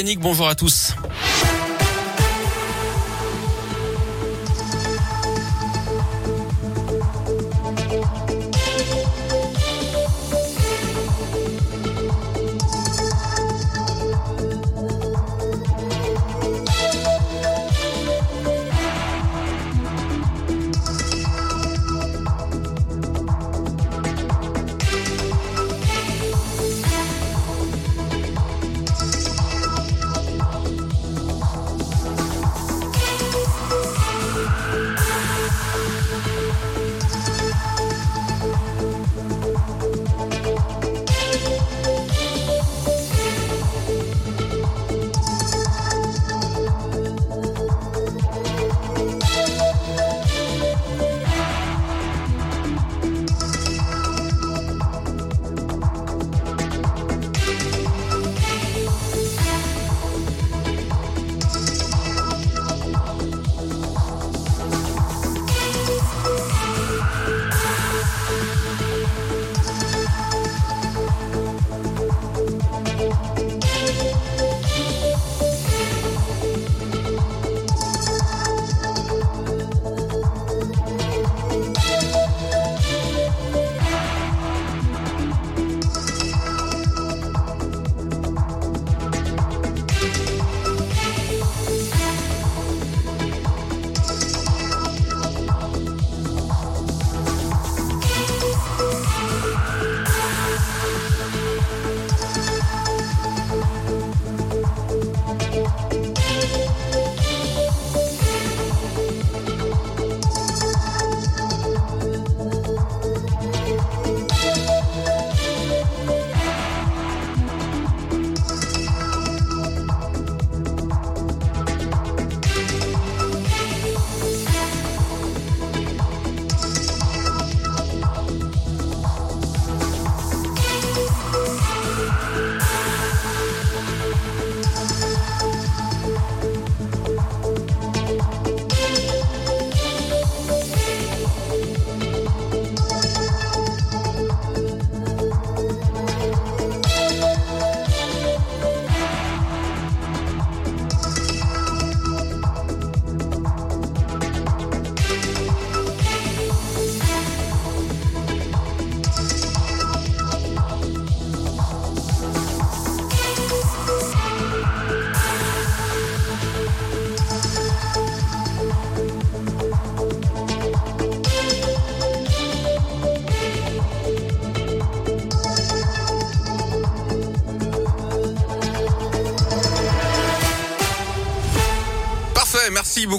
Bonjour à tous. Merci beaucoup.